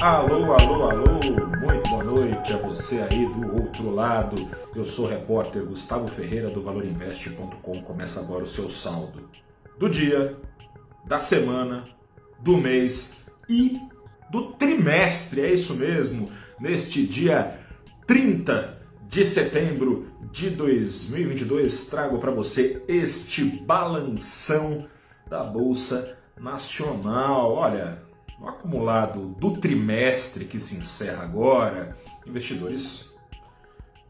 Alô, alô, alô, muito boa noite a você aí do outro lado. Eu sou o repórter Gustavo Ferreira do ValorInvest.com. Começa agora o seu saldo do dia, da semana, do mês e do trimestre. É isso mesmo, neste dia 30 de setembro de 2022, trago para você este balanção da Bolsa Nacional. Olha, no acumulado do trimestre que se encerra agora, investidores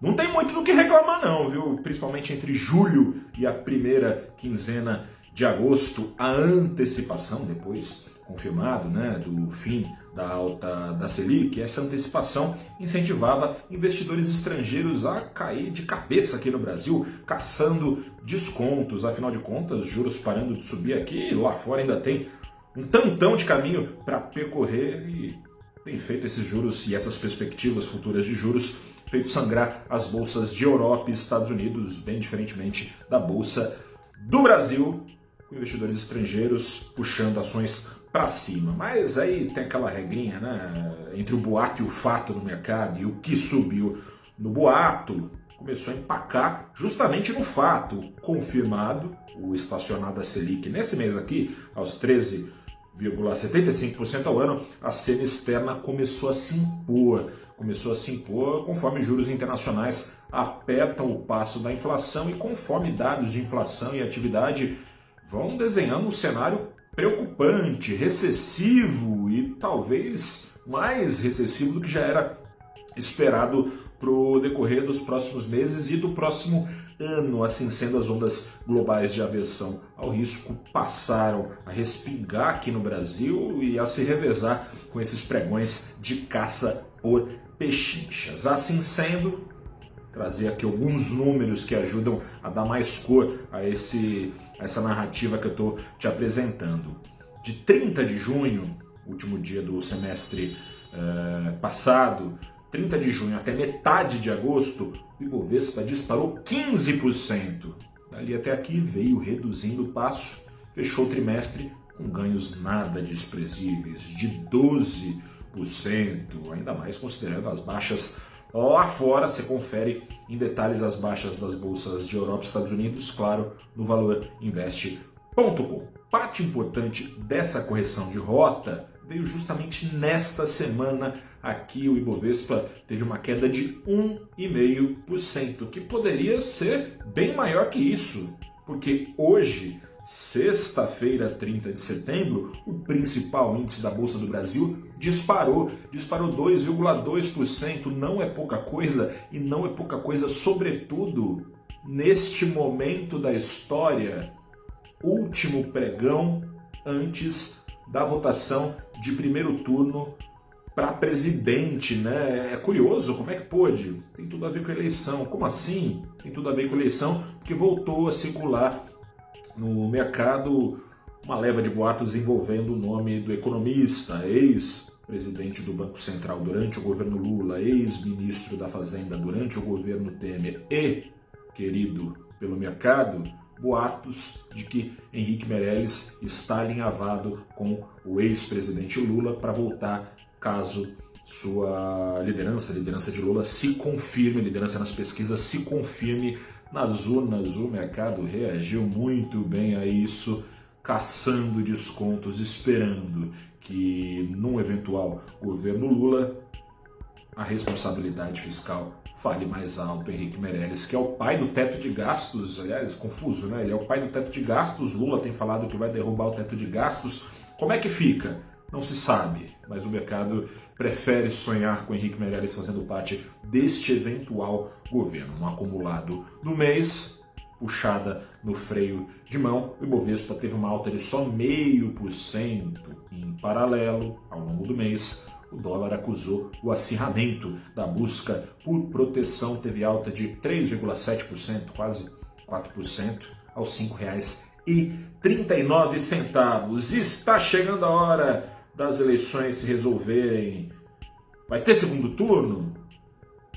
não tem muito do que reclamar não, viu? Principalmente entre julho e a primeira quinzena de agosto, a antecipação depois confirmado, né, do fim da alta da Selic, essa antecipação incentivava investidores estrangeiros a cair de cabeça aqui no Brasil, caçando descontos. Afinal de contas, juros parando de subir aqui, lá fora ainda tem um tantão de caminho para percorrer e tem feito esses juros e essas perspectivas futuras de juros feito sangrar as bolsas de Europa e Estados Unidos, bem diferentemente da bolsa do Brasil, com investidores estrangeiros puxando ações para cima. Mas aí tem aquela regrinha, né, entre o boato e o fato no mercado e o que subiu no boato começou a empacar justamente no fato confirmado, o estacionado da Selic nesse mês aqui aos 13 0,75% ao ano, a cena externa começou a se impor. Começou a se impor conforme juros internacionais apertam o passo da inflação e conforme dados de inflação e atividade vão desenhando um cenário preocupante, recessivo e talvez mais recessivo do que já era esperado para o decorrer dos próximos meses e do próximo ano, assim sendo as ondas globais de aversão ao risco passaram a respingar aqui no Brasil e a se revezar com esses pregões de caça por pechinchas. Assim sendo, trazer aqui alguns números que ajudam a dar mais cor a, esse, a essa narrativa que eu estou te apresentando. De 30 de junho, último dia do semestre uh, passado, 30 de junho até metade de agosto, o Ibovespa disparou 15%. Dali até aqui veio reduzindo o passo, fechou o trimestre com ganhos nada desprezíveis, de 12%, ainda mais considerando as baixas lá fora. Você confere em detalhes as baixas das bolsas de Europa e Estados Unidos, claro, no valorinvest.com. Parte importante dessa correção de rota veio justamente nesta semana aqui o Ibovespa teve uma queda de 1,5%, que poderia ser bem maior que isso, porque hoje, sexta-feira, 30 de setembro, o principal índice da Bolsa do Brasil disparou, disparou 2,2%, não é pouca coisa e não é pouca coisa sobretudo neste momento da história, último pregão antes da votação de primeiro turno para presidente, né? É curioso, como é que pôde? Tem tudo a ver com eleição. Como assim? Tem tudo a ver com eleição, porque voltou a circular no mercado uma leva de boatos envolvendo o nome do economista, ex-presidente do Banco Central durante o governo Lula, ex-ministro da Fazenda durante o governo Temer e querido pelo mercado, boatos de que Henrique Meirelles está alinhavado com o ex-presidente Lula para voltar caso sua liderança, liderança de Lula, se confirme, liderança nas pesquisas se confirme nas urnas. O mercado reagiu muito bem a isso, caçando descontos, esperando que num eventual governo Lula a responsabilidade fiscal fale mais alto Henrique Meirelles, que é o pai do teto de gastos, aliás, confuso, né? Ele é o pai do teto de gastos, Lula tem falado que vai derrubar o teto de gastos. Como é que fica? Não se sabe, mas o mercado prefere sonhar com Henrique Meirelles fazendo parte deste eventual governo. No acumulado do mês, puxada no freio de mão, o Ibovespa teve uma alta de só meio por cento. Em paralelo, ao longo do mês, o dólar acusou o acirramento da busca por proteção, teve alta de 3,7%, quase 4%, aos R$ 5,39. Está chegando a hora das eleições se resolverem. Vai ter segundo turno?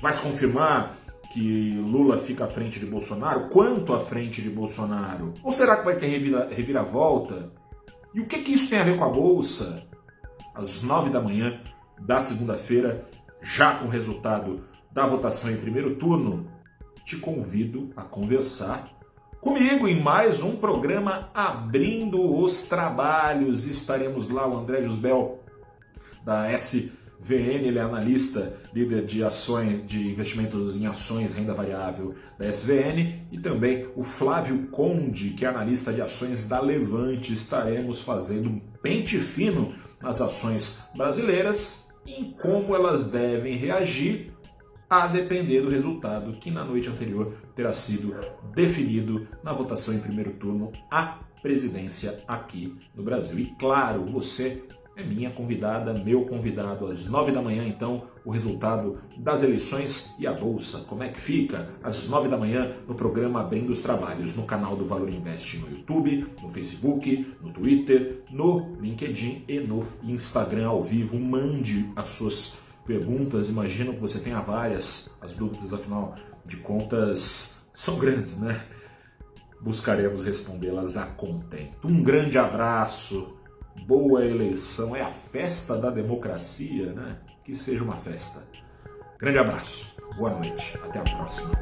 Vai se confirmar que Lula fica à frente de Bolsonaro? Quanto à frente de Bolsonaro? Ou será que vai ter revira, reviravolta? E o que, que isso tem a ver com a Bolsa? Às nove da manhã da segunda-feira, já com o resultado da votação em primeiro turno, te convido a conversar comigo em mais um programa Abrindo os Trabalhos. Estaremos lá, o André Jusbel, da SVN, ele é analista, líder de ações, de investimentos em ações, renda variável da SVN, e também o Flávio Conde, que é analista de ações da Levante. Estaremos fazendo um pente fino nas ações brasileiras em como elas devem reagir a depender do resultado que na noite anterior terá sido definido na votação em primeiro turno à presidência aqui no Brasil. E claro, você é minha convidada, meu convidado, às nove da manhã, então, o resultado das eleições e a Bolsa. Como é que fica? Às nove da manhã, no programa Abrindo os Trabalhos, no canal do Valor Invest no YouTube, no Facebook, no Twitter, no LinkedIn e no Instagram ao vivo. Mande as suas perguntas, imagino que você tenha várias, as dúvidas, afinal de contas, são grandes, né? Buscaremos respondê-las a contento. Um grande abraço, boa eleição, é a festa da democracia, né? Que seja uma festa. Grande abraço, boa noite, até a próxima.